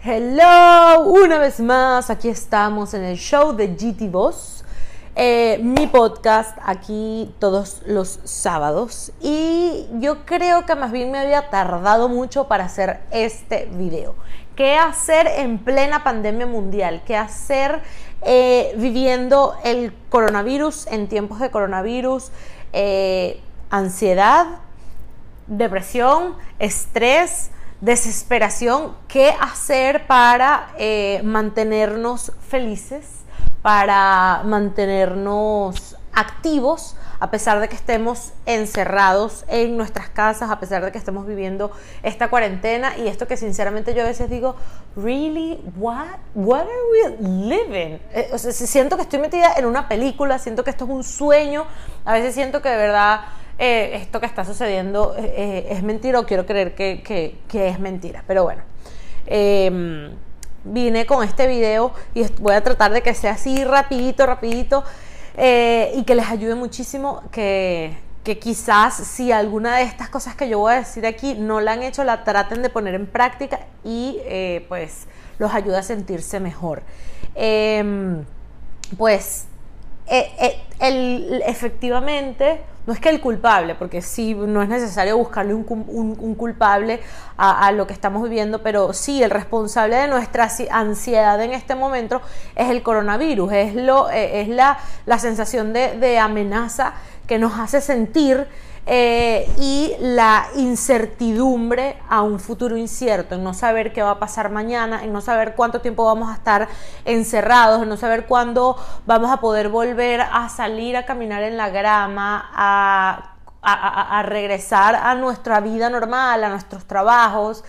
Hello, una vez más, aquí estamos en el show de GT Boss, eh, mi podcast aquí todos los sábados y yo creo que más bien me había tardado mucho para hacer este video. ¿Qué hacer en plena pandemia mundial? ¿Qué hacer eh, viviendo el coronavirus en tiempos de coronavirus? Eh, ansiedad, depresión, estrés desesperación, qué hacer para eh, mantenernos felices, para mantenernos activos, a pesar de que estemos encerrados en nuestras casas, a pesar de que estemos viviendo esta cuarentena y esto que sinceramente yo a veces digo, really, what, what are we living? Eh, o sea, siento que estoy metida en una película, siento que esto es un sueño, a veces siento que de verdad eh, esto que está sucediendo eh, eh, es mentira o quiero creer que, es mentira. Pero bueno, em, vine con este video y voy a tratar de que sea así rapidito, rapidito y que les ayude muchísimo que, que quizás si alguna de estas cosas que yo voy a decir aquí no la han hecho, la traten de poner en práctica y pues los ayude a sentirse mejor. Em, pues el, efectivamente no es que el culpable, porque sí, no es necesario buscarle un, culpable a, lo que estamos viviendo, pero sí, el responsable de nuestra ansiedad en este momento es el coronavirus, es, lo, eh, es la, la sensación de amenaza que nos hace sentir eh, y la incertidumbre a un futuro incierto, en no saber qué va a pasar mañana, en no saber cuánto tiempo vamos a estar encerrados, en no saber cuándo vamos a poder volver a salir a caminar en la grama, a, a regresar a nuestra vida normal, a nuestros trabajos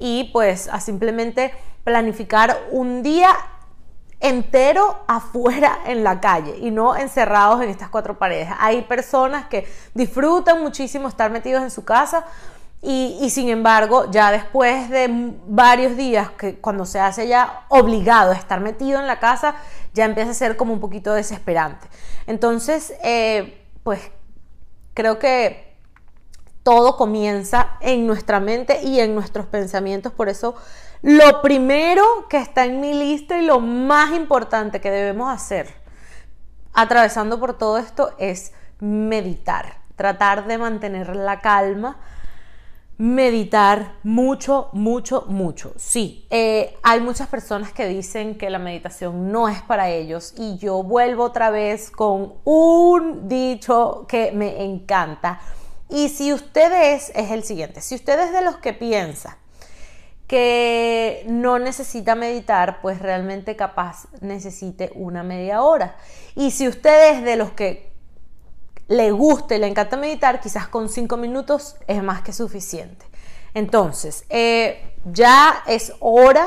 y pues a simplemente planificar un día entero afuera en la calle y no encerrados en estas cuatro paredes. Hay personas que disfrutan muchísimo estar metidos en su casa y, sin embargo ya después de varios días que cuando se hace ya obligado a estar metido en la casa ya empieza a ser como un poquito desesperante. Entonces, eh, pues creo que todo comienza en nuestra mente y en nuestros pensamientos, por eso lo primero que está en mi lista y lo más importante que debemos hacer atravesando por todo esto es meditar, tratar de mantener la calma, meditar mucho, mucho, mucho. Sí, eh, hay muchas personas que dicen que la meditación no es para ellos y yo vuelvo otra vez con un dicho que me encanta. Y si ustedes es el siguiente, si ustedes de los que piensan que no necesita meditar, pues realmente capaz necesite una media hora. Y si usted es de los que le gusta y le encanta meditar, quizás con cinco minutos es más que suficiente. Entonces, eh, ya es hora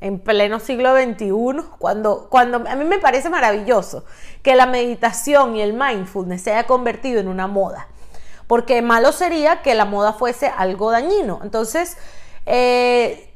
en pleno siglo XXI, cuando, cuando a mí me parece maravilloso que la meditación y el mindfulness se haya convertido en una moda, porque malo sería que la moda fuese algo dañino. Entonces, eh,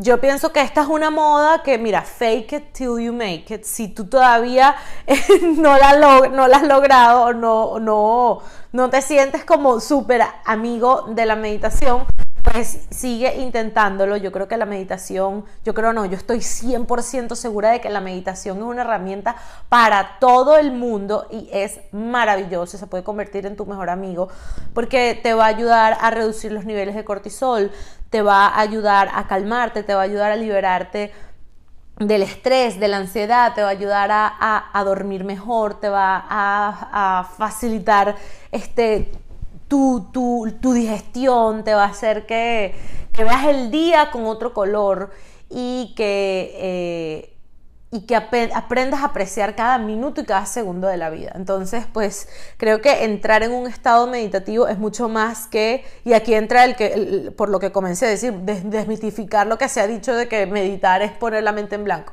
yo pienso que esta es una moda que, mira, fake it till you make it. Si tú todavía no, la no la has logrado no, no, no te sientes como súper amigo de la meditación, pues sigue intentándolo. Yo creo que la meditación, yo creo no, yo estoy 100% segura de que la meditación es una herramienta para todo el mundo y es maravilloso, se puede convertir en tu mejor amigo porque te va a ayudar a reducir los niveles de cortisol, te va a ayudar a calmarte, te va a ayudar a liberarte del estrés, de la ansiedad, te va a ayudar a, dormir mejor, te va a, a facilitar este tu, tu, digestión, te va a hacer que, veas el día con otro color y que, eh, y que aprendas a apreciar cada minuto y cada segundo de la vida. Entonces, pues creo que entrar en un estado meditativo es mucho más que, y aquí entra el que, por lo que comencé a decir, desmitificar lo que se ha dicho de que meditar es poner la mente en blanco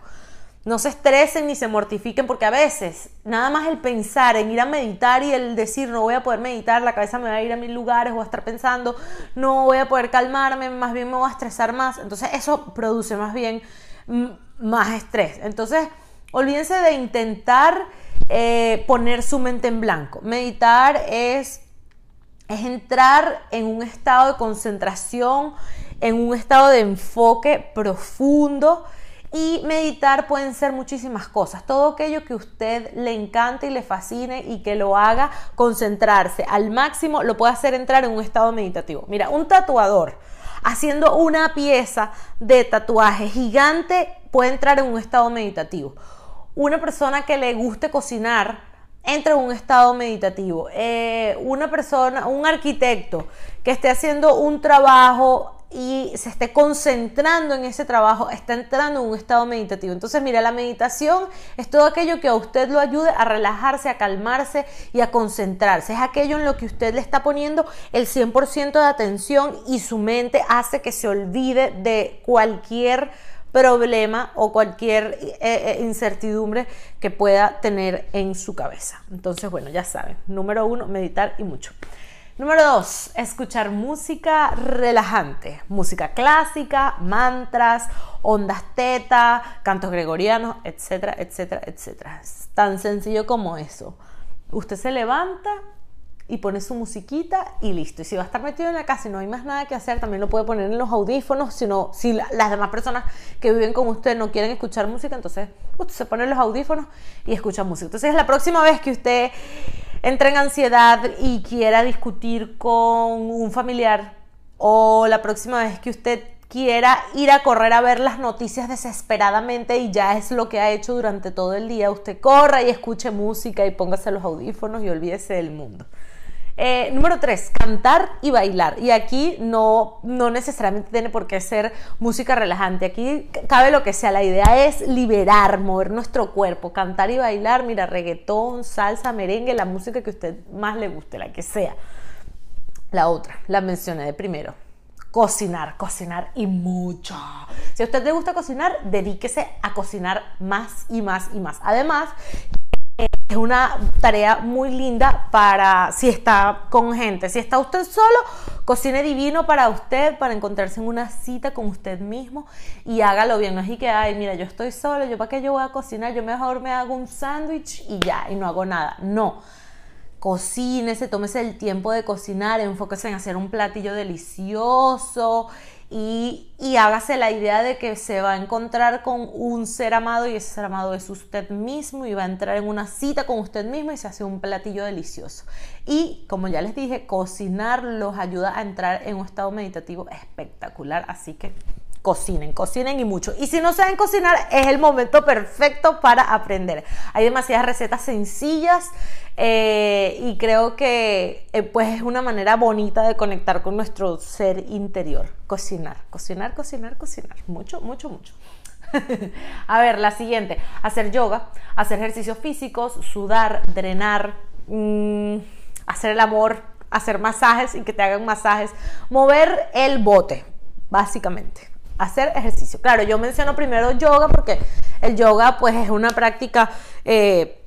no se estresen ni se mortifiquen porque a veces nada más el pensar en ir a meditar y el decir no voy a poder meditar, la cabeza me va a ir a mil lugares, voy a estar pensando, no voy a poder calmarme, más bien me voy a estresar más. Entonces eso produce más bien más estrés. Entonces olvídense de intentar eh, poner su mente en blanco. Meditar es, es entrar en un estado de concentración en un estado de enfoque profundo. Y meditar pueden ser muchísimas cosas. Todo aquello que a usted le encante y le fascine y que lo haga concentrarse al máximo, lo puede hacer entrar en un estado meditativo. Mira, un tatuador haciendo una pieza de tatuaje gigante puede entrar en un estado meditativo. Una persona que le guste cocinar entra en un estado meditativo. Eh, una persona, un arquitecto que esté haciendo un trabajo y se esté concentrando en ese trabajo, está entrando en un estado meditativo. Entonces, mira, la meditación es todo aquello que a usted lo ayude a relajarse, a calmarse y a concentrarse. Es aquello en lo que usted le está poniendo el 100% de atención y su mente hace que se olvide de cualquier problema o cualquier eh, eh, incertidumbre que pueda tener en su cabeza. Entonces, bueno, ya saben, número uno, meditar y mucho. Número dos, escuchar música relajante, música clásica, mantras, ondas teta, cantos gregorianos, etcétera, etcétera, etcétera. Es tan sencillo como eso. Usted se levanta, y pone su musiquita y listo. Y si va a estar metido en la casa y no hay más nada que hacer, también lo puede poner en los audífonos. Sino, si las demás personas que viven con usted no quieren escuchar música, entonces usted se pone los audífonos y escucha música. Entonces, la próxima vez que usted entre en ansiedad y quiera discutir con un familiar, o la próxima vez que usted quiera ir a correr a ver las noticias desesperadamente y ya es lo que ha hecho durante todo el día, usted corra y escuche música y póngase los audífonos y olvídese del mundo. Eh, número tres, cantar y bailar. Y aquí no, no necesariamente tiene por qué ser música relajante. Aquí cabe lo que sea. La idea es liberar, mover nuestro cuerpo, cantar y bailar. Mira, reggaetón, salsa, merengue, la música que a usted más le guste, la que sea. La otra, la mencioné de primero. Cocinar, cocinar y mucho. Si a usted le gusta cocinar, dedíquese a cocinar más y más y más. Además, es una tarea muy linda para si está con gente. Si está usted solo, cocine divino para usted, para encontrarse en una cita con usted mismo y hágalo bien. No es que, ay, mira, yo estoy solo, yo para qué yo voy a cocinar, yo mejor me hago un sándwich y ya, y no hago nada. No. Cocínese, tómese el tiempo de cocinar, enfóquese en hacer un platillo delicioso y, hágase la idea de que se va a encontrar con un ser amado y ese ser amado es usted mismo y va a entrar en una cita con usted mismo y se hace un platillo delicioso. Y como ya les dije, cocinar los ayuda a entrar en un estado meditativo espectacular, así que cocinen, cocinen y mucho. Y si no saben cocinar, es el momento perfecto para aprender. Hay demasiadas recetas sencillas eh, y creo que eh, pues es una manera bonita de conectar con nuestro ser interior. Cocinar, cocinar, cocinar, cocinar. Mucho, mucho, mucho. A ver, la siguiente. Hacer yoga, hacer ejercicios físicos, sudar, drenar, mm, hacer el amor, hacer masajes y que te hagan masajes. Mover el bote, básicamente hacer ejercicio. Claro, yo menciono primero yoga porque el yoga pues es una práctica eh,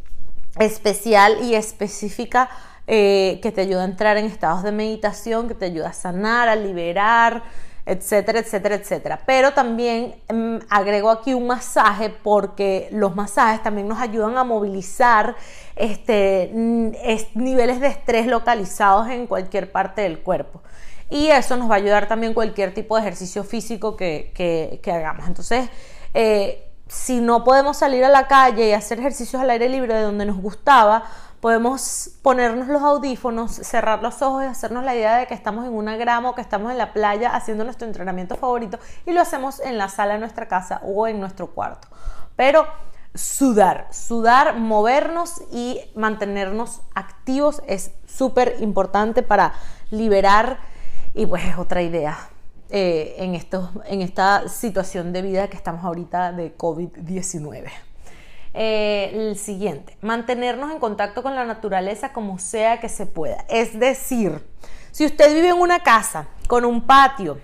especial y específica eh, que te ayuda a entrar en estados de meditación, que te ayuda a sanar, a liberar, etcétera, etcétera, etcétera. Pero también mm, agrego aquí un masaje porque los masajes también nos ayudan a movilizar este, niveles de estrés localizados en cualquier parte del cuerpo y eso nos va a ayudar también cualquier tipo de ejercicio físico que, hagamos. Entonces, eh, si no podemos salir a la calle y hacer ejercicios al aire libre de donde nos gustaba, podemos ponernos los audífonos, cerrar los ojos y hacernos la idea de que estamos en una grama o que estamos en la playa haciendo nuestro entrenamiento favorito y lo hacemos en la sala de nuestra casa o en nuestro cuarto. Pero sudar, sudar, movernos y mantenernos activos es súper importante para liberar y pues es otra idea eh, en, en esta situación de vida que estamos ahorita de COVID-19. Eh, el siguiente, mantenernos en contacto con la naturaleza como sea que se pueda. Es decir, si usted vive en una casa con un patio,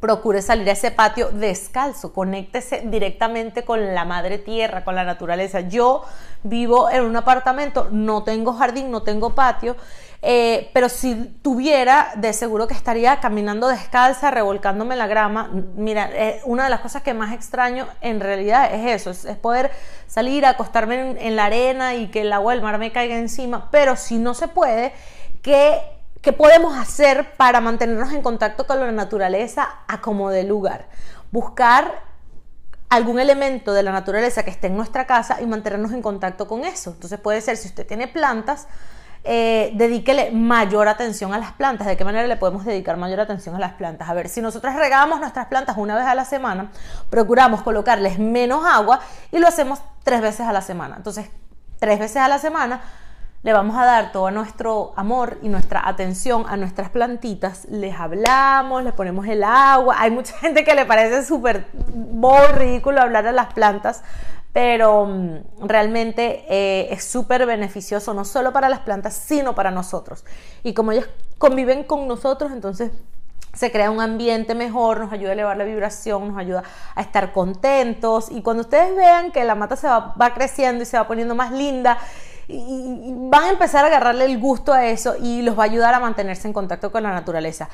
procure salir a ese patio descalzo, conéctese directamente con la madre tierra, con la naturaleza. Yo vivo en un apartamento, no tengo jardín, no tengo patio eh, pero si tuviera, de seguro que estaría caminando descalza, revolcándome la grama. Mira, eh, una de las cosas que más extraño en realidad es eso, es, poder salir, acostarme en, la arena y que el agua del mar me caiga encima. Pero si no se puede, que ¿Qué podemos hacer para mantenernos en contacto con la naturaleza a como de lugar? Buscar algún elemento de la naturaleza que esté en nuestra casa y mantenernos en contacto con eso. Entonces puede ser, si usted tiene plantas, eh, dedíquele mayor atención a las plantas. ¿De qué manera le podemos dedicar mayor atención a las plantas? A ver, si nosotros regamos nuestras plantas una vez a la semana, procuramos colocarles menos agua y lo hacemos tres veces a la semana. Entonces, tres veces a la semana le vamos a dar todo nuestro amor y nuestra atención a nuestras plantitas, les hablamos, les ponemos el agua. Hay mucha gente que le parece súper ridículo hablar a las plantas, pero mm, realmente eh, es súper beneficioso no solo para las plantas, sino para nosotros. Y como ellas conviven con nosotros, entonces se crea un ambiente mejor, nos ayuda a elevar la vibración, nos ayuda a estar contentos. Y cuando ustedes vean que la mata se va, creciendo y se va poniendo más linda, van a empezar a agarrarle el gusto a eso y los va a ayudar a mantenerse en contacto con la naturaleza.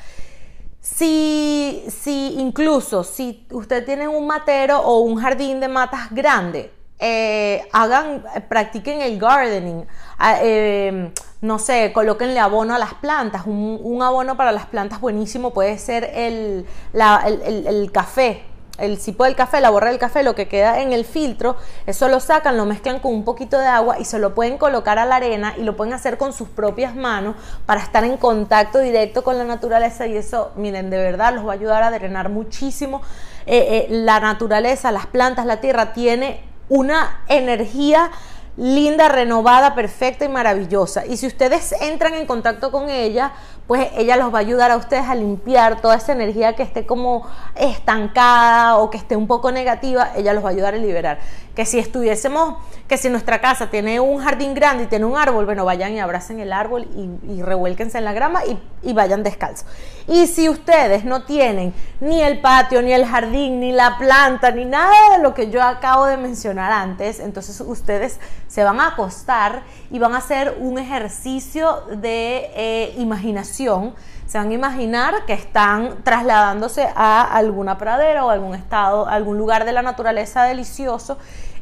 Si, si incluso si usted tiene un matero o un jardín de matas grande, eh, hagan, practiquen el gardening, ah, eh, no sé, colóquenle abono a las plantas, un, abono para las plantas buenísimo puede ser el, el café, el cipo del café, la borra del café, lo que queda en el filtro, eso lo sacan, lo mezclan con un poquito de agua y se lo pueden colocar a la arena y lo pueden hacer con sus propias manos para estar en contacto directo con la naturaleza y eso, miren, de verdad los va a ayudar a drenar muchísimo. Eh, eh, la naturaleza, las plantas, la tierra tiene una energía linda, renovada, perfecta y maravillosa. Y si ustedes entran en contacto con ella, pues ella los va a ayudar a ustedes a limpiar toda esa energía que esté como estancada o que esté un poco negativa, ella los va a ayudar a liberar. Que si estuviésemos, que si nuestra casa tiene un jardín grande y tiene un árbol, bueno, vayan y abracen el árbol y, revuélquense en la grama y, y vayan descalzos. Y si ustedes no tienen ni el patio, ni el jardín, ni la planta, ni nada de lo que yo acabo de mencionar antes, entonces ustedes se van a acostar y van a hacer un ejercicio de eh, imaginación. Se van a imaginar que están trasladándose a alguna pradera o algún estado, algún lugar de la naturaleza delicioso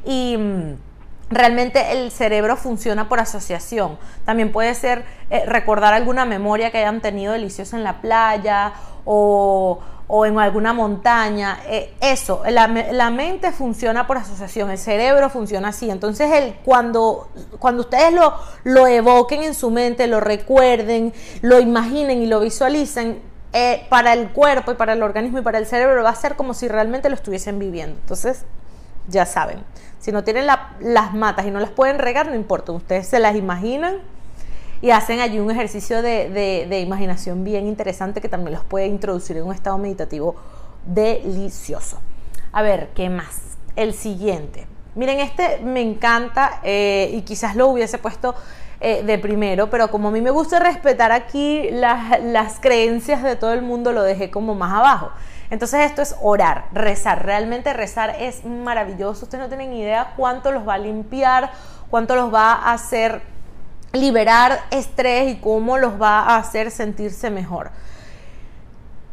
y mm, realmente el cerebro funciona por asociación. También puede ser eh, recordar alguna memoria que hayan tenido deliciosa en la playa o, o en alguna montaña. Eh, eso, la, mente funciona por asociación, el cerebro funciona así. Entonces, el, cuando, cuando ustedes lo, lo evoquen en su mente, lo recuerden, lo imaginen y lo visualicen, eh, para el cuerpo y para el organismo y para el cerebro va a ser como si realmente lo estuviesen viviendo. Entonces, ya saben, si no tienen las matas y no las pueden regar, no importa, ustedes se las imaginan y hacen allí un ejercicio de, imaginación bien interesante que también los puede introducir en un estado meditativo delicioso. A ver, ¿qué más? El siguiente. Miren, este me encanta eh, y quizás lo hubiese puesto eh, de primero, pero como a mí me gusta respetar aquí las, las creencias de todo el mundo, lo dejé como más abajo. Entonces esto es orar, rezar. Realmente rezar es maravilloso. Ustedes no tienen idea cuánto los va a limpiar, cuánto los va a hacer liberar estrés y cómo los va a hacer sentirse mejor.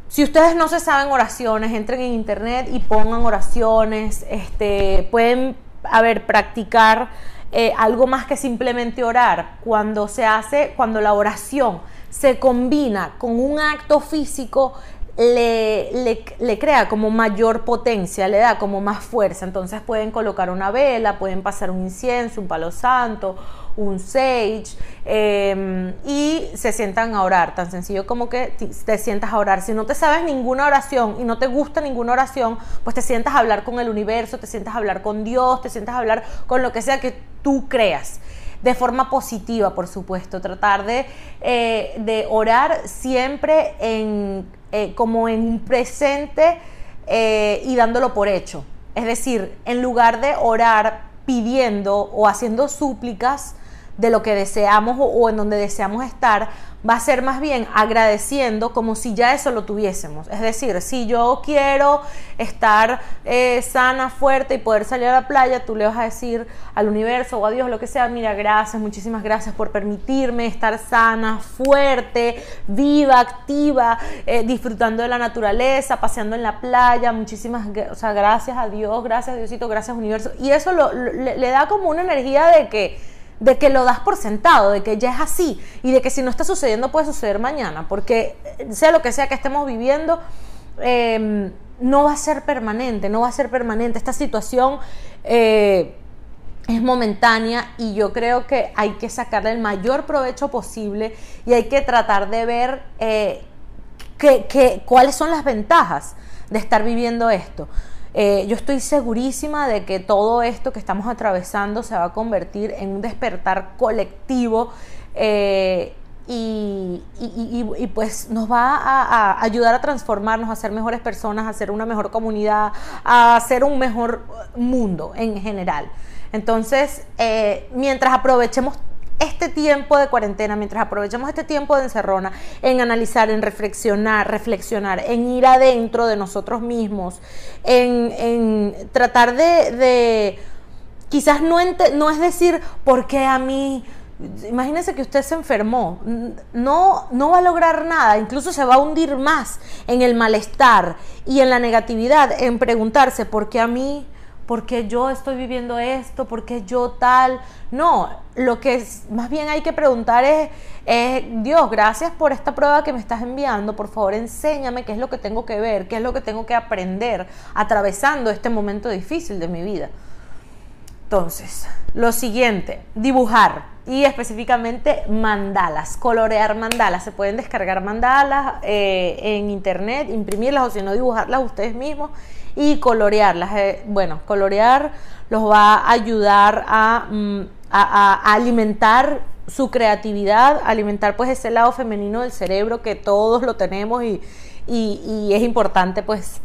Si ustedes no se saben oraciones, entren en internet y pongan oraciones. Este, pueden, a ver, practicar eh, algo más que simplemente orar. Cuando se hace, cuando la oración se combina con un acto físico, le, le, le, crea como mayor potencia, le da como más fuerza. Entonces pueden colocar una vela, pueden pasar un incienso, un palo santo un sage em, y se sientan a orar, tan sencillo como que te sientas a orar. Si no te sabes ninguna oración y no te gusta ninguna oración, pues te sientas a hablar con el universo, te sientas a hablar con Dios, te sientas a hablar con lo que sea que tú creas de forma positiva, por supuesto, tratar de, eh, de orar siempre en, eh, como en un presente eh, y dándolo por hecho. Es decir, en lugar de orar pidiendo o haciendo súplicas, de lo que deseamos o, en donde deseamos estar, va a ser más bien agradeciendo como si ya eso lo tuviésemos. Es decir, si yo quiero estar eh, sana, fuerte y poder salir a la playa, tú le vas a decir al universo o a Dios, lo que sea, mira, gracias, muchísimas gracias por permitirme estar sana, fuerte, viva, activa, eh, disfrutando de la naturaleza, paseando en la playa, muchísimas, o gracias a Dios, gracias Diosito, gracias universo. Y eso le da como una energía de que de que lo das por sentado, de que ya es así y de que si no está sucediendo puede suceder mañana, porque sea lo que sea que estemos viviendo, em, no va a ser permanente, no va a ser permanente. Esta situación eh, es momentánea y yo creo que hay que sacarle el mayor provecho posible y hay que tratar de ver eh, cuáles son las ventajas de estar viviendo esto. Eh, yo estoy segurísima de que todo esto que estamos atravesando se va a convertir en un despertar colectivo eh, y, pues nos va a, ayudar a transformarnos, a ser mejores personas, a ser una mejor comunidad, a ser un mejor mundo en general. Entonces, eh, mientras aprovechemos este tiempo de cuarentena, mientras aprovechemos este tiempo de encerrona, en analizar, en reflexionar, reflexionar, en ir adentro de nosotros mismos, en, tratar de, quizás no, no es decir, ¿por qué a mí? Imagínense que usted se enfermó, no, no va a lograr nada, incluso se va a hundir más en el malestar y en la negatividad, en preguntarse, ¿por qué a mí? Porque yo estoy viviendo esto, porque yo tal. No, lo que más bien hay que preguntar es, Dios, gracias por esta prueba que me estás enviando, por favor enséñame qué es lo que tengo que ver, qué es lo que tengo que aprender atravesando este momento difícil de mi vida. Entonces, lo siguiente, dibujar y específicamente mandalas, colorear mandalas. Se pueden descargar mandalas eh, en internet, imprimirlas o si no dibujarlas ustedes mismos y colorearlas. Eh, bueno, colorear los va a ayudar mm, a, alimentar su creatividad, alimentar pues ese lado femenino del cerebro que todos lo tenemos y, y es importante pues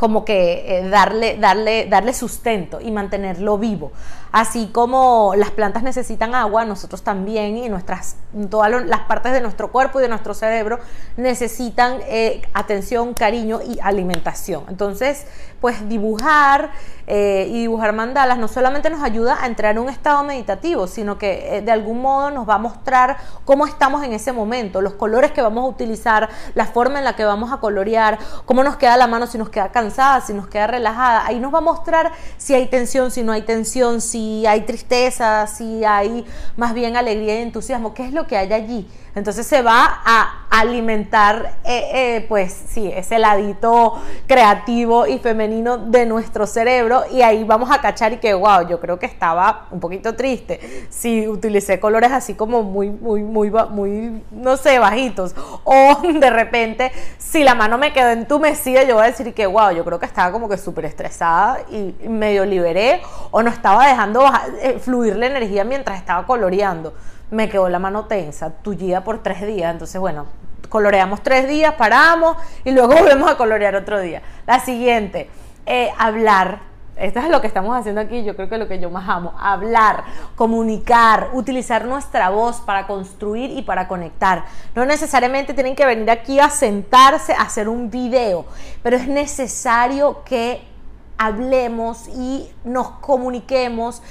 como que eh, darle, darle, darle sustento y mantenerlo vivo. Así como las plantas necesitan agua, nosotros también y nuestras, todas las partes de nuestro cuerpo y de nuestro cerebro necesitan eh, atención, cariño y alimentación. Entonces, pues dibujar eh, y dibujar mandalas no solamente nos ayuda a entrar en un estado meditativo, sino que de algún modo nos va a mostrar cómo estamos en ese momento, los colores que vamos a utilizar, la forma en la que vamos a colorear, cómo nos queda la mano si nos queda cansada, si nos queda relajada. Ahí nos va a mostrar si hay tensión, si no hay tensión, si si hay tristeza, si hay más bien alegría y entusiasmo, ¿qué es lo que hay allí? Entonces se va a alimentar, eh, eh, pues sí, ese ladito creativo y femenino de nuestro cerebro y ahí vamos a cachar y que, wow, yo creo que estaba un poquito triste si utilicé colores así como muy, muy, muy, muy, no sé, bajitos. O de repente, si la mano me quedó entumecida, yo voy a decir que, wow, yo creo que estaba como que súper estresada y medio liberé o no estaba dejando eh, fluir la energía mientras estaba coloreando me quedó la mano tensa, tullida por tres días. Entonces, bueno, coloreamos tres días, paramos y luego volvemos a colorear otro día. La siguiente, eh, hablar. Esto es lo que estamos haciendo aquí, yo creo que es lo que yo más amo, hablar, comunicar, utilizar nuestra voz para construir y para conectar. No necesariamente tienen que venir aquí a sentarse a hacer un video, pero es necesario que hablemos y nos comuniquemos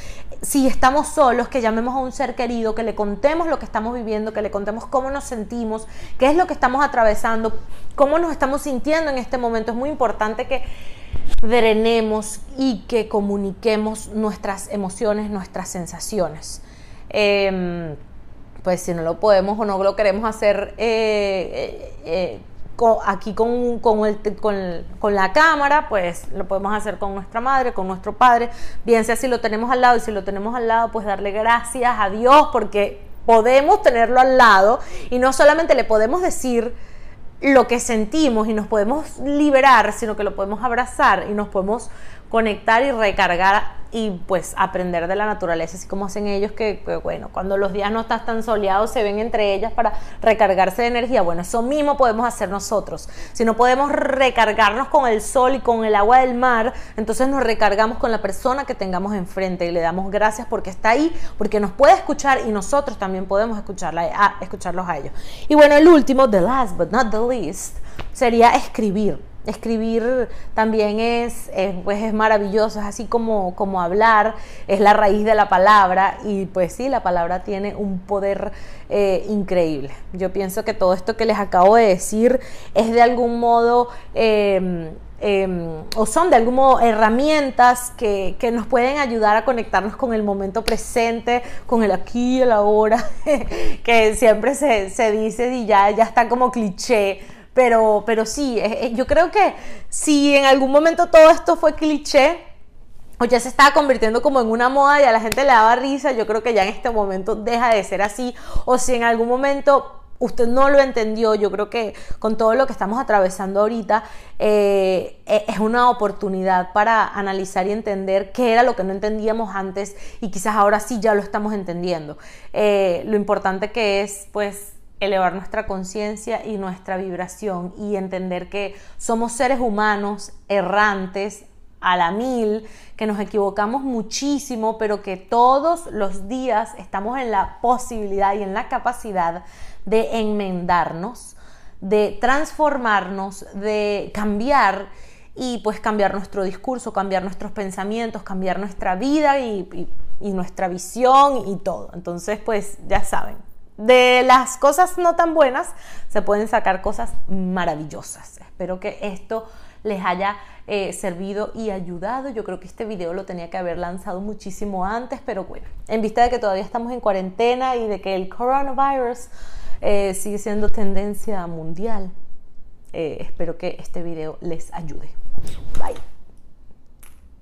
si estamos solos, que llamemos a un ser querido, que le contemos lo que estamos viviendo, que le contemos cómo nos sentimos, qué es lo que estamos atravesando, cómo nos estamos sintiendo en este momento. Es muy importante que drenemos y que comuniquemos nuestras emociones, nuestras sensaciones. Em, pues si no lo podemos o no lo queremos hacer eh, eh, eh, aquí con, con, la cámara, pues lo podemos hacer con nuestra madre, con nuestro padre, bien sea si lo tenemos al lado y si lo tenemos al lado, pues darle gracias a Dios porque podemos tenerlo al lado y no solamente le podemos decir lo que sentimos y nos podemos liberar, sino que lo podemos abrazar y nos podemos conectar y recargar y pues aprender de la naturaleza, así como hacen ellos que, bueno, cuando los días no están tan soleados se ven entre ellas para recargarse de energía. Bueno, eso mismo podemos hacer nosotros. Si no podemos recargarnos con el sol y con el agua del mar, entonces nos recargamos con la persona que tengamos enfrente y le damos gracias porque está ahí, porque nos puede escuchar y nosotros también podemos escucharla, a, escucharlos a ellos. Y bueno, el último, the last but not the least, sería escribir Escribir también es, pues es maravilloso, es así como, como hablar, es la raíz de la palabra y pues sí, la palabra tiene un poder eh, increíble. Yo pienso que todo esto que les acabo de decir es de algún modo... Em, em, o son de algún modo herramientas que, nos pueden ayudar a conectarnos con el momento presente, con el aquí y el ahora, que siempre se, se dice y ya, ya está como cliché pero, pero sí, yo creo que si en algún momento todo esto fue cliché, o ya se estaba convirtiendo como en una moda y a la gente le daba risa, yo creo que ya en este momento deja de ser así. O si en algún momento usted no lo entendió, yo creo que con todo lo que estamos atravesando ahorita eh, e, es una oportunidad para analizar y entender qué era lo que no entendíamos antes y quizás ahora sí ya lo estamos entendiendo. Eh, lo importante que es pues elevar nuestra conciencia y nuestra vibración y entender que somos seres humanos errantes a la mil, que nos equivocamos muchísimo, pero que todos los días estamos en la posibilidad y en la capacidad de enmendarnos, de transformarnos, de cambiar y pues cambiar nuestro discurso, cambiar nuestros pensamientos, cambiar nuestra vida y, y nuestra visión y todo. Entonces pues ya saben, de las cosas no tan buenas se pueden sacar cosas maravillosas. Espero que esto les haya eh, servido y ayudado. Yo creo que este video lo tenía que haber lanzado muchísimo antes, pero bueno, en vista de que todavía estamos en cuarentena y de que el coronavirus eh, sigue siendo tendencia mundial, eh, espero que este video les ayude. Bye.